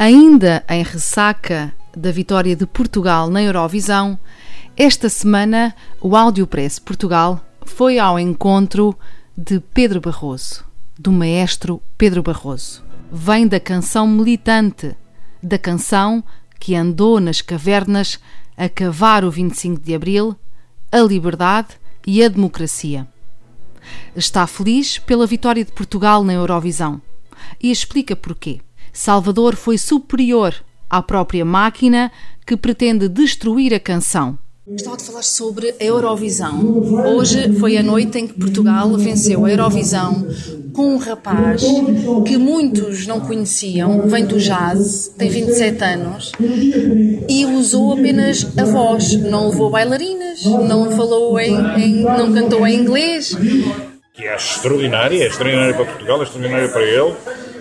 Ainda em ressaca da vitória de Portugal na Eurovisão, esta semana o Audiopress Portugal foi ao encontro de Pedro Barroso, do maestro Pedro Barroso. Vem da canção militante, da canção que andou nas cavernas a cavar o 25 de Abril, a liberdade e a democracia. Está feliz pela vitória de Portugal na Eurovisão e explica porquê. Salvador foi superior à própria máquina que pretende destruir a canção. Gostava de falar sobre a Eurovisão. Hoje foi a noite em que Portugal venceu a Eurovisão com um rapaz que muitos não conheciam, vem do jazz, tem 27 anos e usou apenas a voz, não levou bailarinas, não falou em, em não cantou em inglês. Que é extraordinária, é extraordinária para Portugal, é extraordinária para ele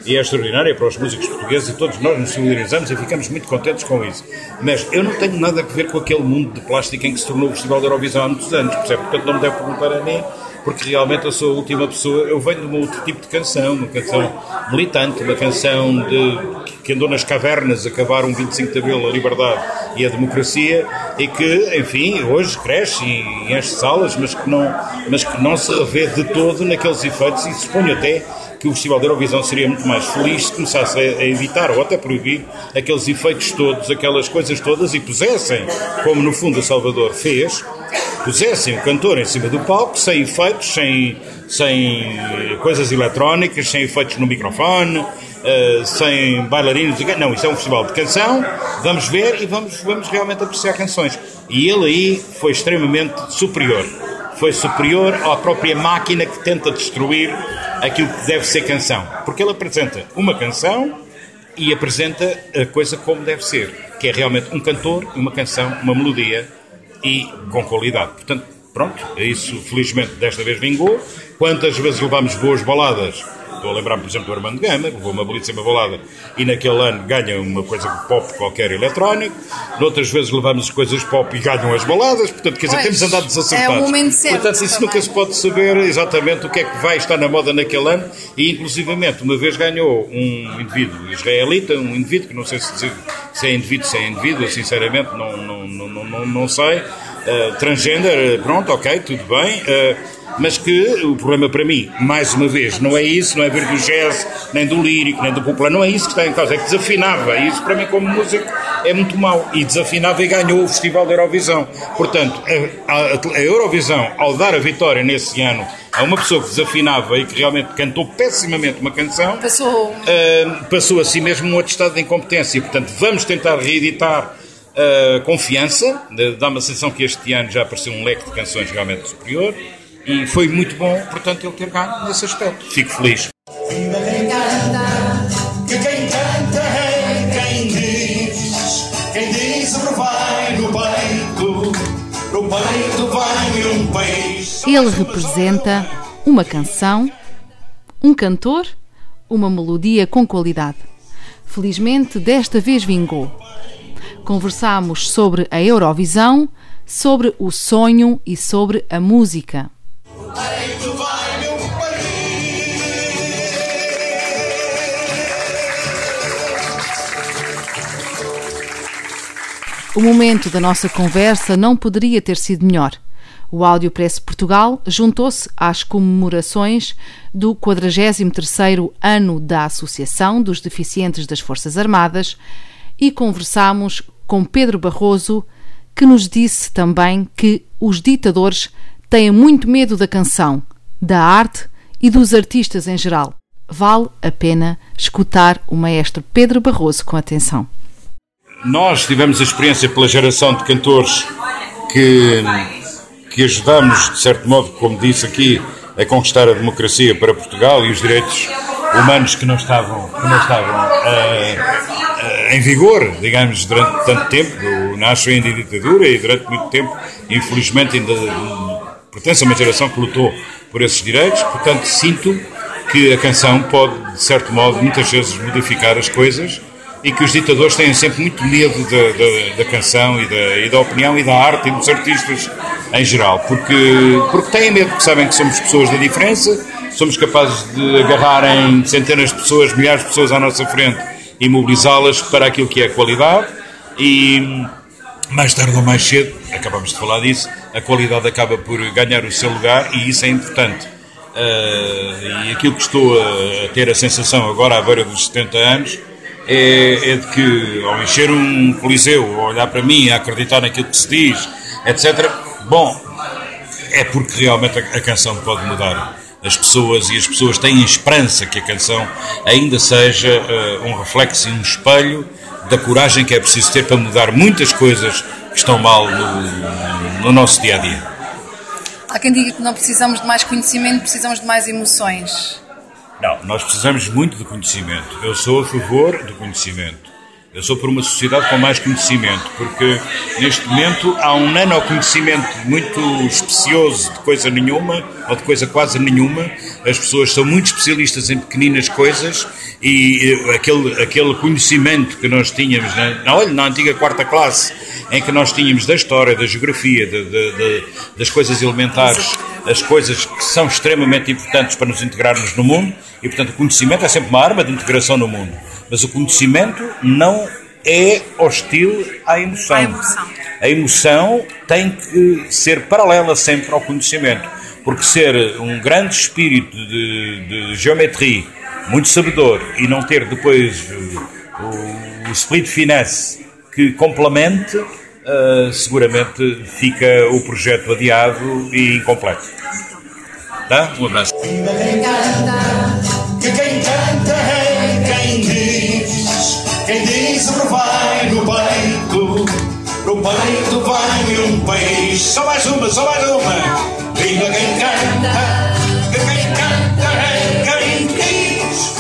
e é extraordinária para os músicos portugueses e todos nós nos solidarizamos e ficamos muito contentes com isso. Mas eu não tenho nada a ver com aquele mundo de plástico em que se tornou o Festival da Eurovisão há muitos anos, percebe? Portanto, não me deve perguntar a mim, porque realmente eu sou a última pessoa. Eu venho de um outro tipo de canção, uma canção militante, uma canção de, que andou nas cavernas a cavar um 25 de Abril, a liberdade e a democracia, e que, enfim, hoje cresce e enche salas, mas que não, mas que não se revê de todo naqueles efeitos e suponho até que o Festival da Eurovisão seria muito mais feliz se começasse a, evitar ou até proibir aqueles efeitos todos, aquelas coisas todas e pusessem, como no fundo o Salvador fez, pusessem o cantor em cima do palco, sem efeitos, sem, sem coisas eletrónicas, sem efeitos no microfone, uh, sem bailarinos. Não, isso é um festival de canção, vamos ver e vamos, vamos realmente apreciar canções. E ele aí foi extremamente superior. Foi superior à própria máquina que tenta destruir aquilo que deve ser canção. Porque ele apresenta uma canção e apresenta a coisa como deve ser, que é realmente um cantor, uma canção, uma melodia e com qualidade. Portanto, pronto, isso felizmente desta vez vingou. Quantas vezes levamos boas baladas Estou a lembrar, por exemplo, do Armando Gama, levou uma belíssima balada e naquele ano ganha uma coisa pop qualquer eletrónico. Noutras vezes levamos coisas pop e ganham as baladas. Portanto, quer dizer, pois, temos andado desacertados. É o momento certo Portanto, isso também. nunca se pode saber exatamente o que é que vai estar na moda naquele ano. E, inclusivamente, uma vez ganhou um indivíduo israelita, um indivíduo que não sei se, dizer, se é indivíduo, se é indivíduo, sinceramente não, não, não, não, não sei. Uh, transgender, pronto, ok, tudo bem. Uh, mas que o problema para mim, mais uma vez, não é isso, não é ver do jazz, nem do lírico, nem do popular, não é isso que está em causa, é que desafinava. E isso para mim, como músico, é muito mau. E desafinava e ganhou o Festival da Eurovisão. Portanto, a, a, a Eurovisão, ao dar a vitória nesse ano a uma pessoa que desafinava e que realmente cantou pessimamente uma canção, passou, uh, passou a si mesmo um atestado de incompetência. Portanto, vamos tentar reeditar a uh, confiança. Dá uma sensação que este ano já apareceu um leque de canções realmente superior. E foi muito bom, portanto, ele ter ganho nesse aspecto. Fico feliz. Ele representa uma canção, um cantor, uma melodia com qualidade. Felizmente, desta vez vingou. Conversámos sobre a Eurovisão, sobre o sonho e sobre a música. O momento da nossa conversa não poderia ter sido melhor. O Áudio Press Portugal juntou-se às comemorações do 43º ano da Associação dos Deficientes das Forças Armadas e conversamos com Pedro Barroso, que nos disse também que os ditadores têm muito medo da canção, da arte e dos artistas em geral. Vale a pena escutar o maestro Pedro Barroso com atenção. Nós tivemos a experiência pela geração de cantores que, que ajudamos, de certo modo, como disse aqui, a conquistar a democracia para Portugal e os direitos humanos que não estavam, que não estavam uh, em vigor, digamos, durante tanto tempo, nasce ainda em ditadura e durante muito tempo, infelizmente, ainda pertence a uma geração que lutou por esses direitos, portanto, sinto que a canção pode, de certo modo, muitas vezes modificar as coisas e que os ditadores têm sempre muito medo da, da, da canção e da, e da, opinião e da arte e dos artistas em geral, porque, porque têm medo, porque sabem que somos pessoas da diferença, somos capazes de agarrar em centenas de pessoas, milhares de pessoas à nossa frente e mobilizá-las para aquilo que é a qualidade. E mais tarde ou mais cedo, acabamos de falar disso, a qualidade acaba por ganhar o seu lugar e isso é importante. Uh, e aquilo que estou a, ter a sensação agora à beira dos 70 anos é, é, de que ao encher um coliseu, olhar para mim, a acreditar naquilo que se diz, etc., bom, é porque realmente a, a canção pode mudar as pessoas e as pessoas têm esperança que a canção ainda seja uh, um reflexo e um espelho da coragem que é preciso ter para mudar muitas coisas que estão mal no, no nosso dia a dia. Há quem diga que não precisamos de mais conhecimento, precisamos de mais emoções. Não, nós precisamos muito de conhecimento. Eu sou a favor do conhecimento. Eu sou por uma sociedade com mais conhecimento, porque neste momento há um nanoconhecimento muito especioso de coisa nenhuma, ou de coisa quase nenhuma. As pessoas são muito especialistas em pequeninas coisas e eh, aquele, aquele conhecimento que nós tínhamos na, olha, na antiga quarta classe, em que nós tínhamos da história, da geografia, de, de, de, das coisas elementares, as coisas que são extremamente importantes para nos integrarmos no mundo, e portanto o conhecimento é sempre uma arma de integração no mundo. Mas o conhecimento não é hostil à emoção. A emoção. A emoção tem que ser paralela sempre ao conhecimento. Porque ser um grande espírito de, de geometria, muito sabedor, e não ter depois o, o split finesse que complemente, uh, seguramente fica o projeto adiado e incompleto. Tá? Um abraço. Peito vai um peixe. Só mais uma, só mais uma. Viva quem canta, quem canta é quem diz.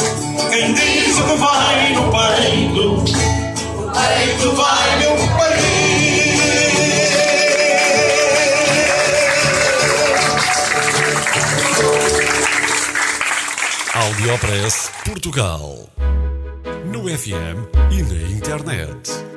Quem diz o que vai no peito, o peito vai. Audiopress Portugal. No FM e na internet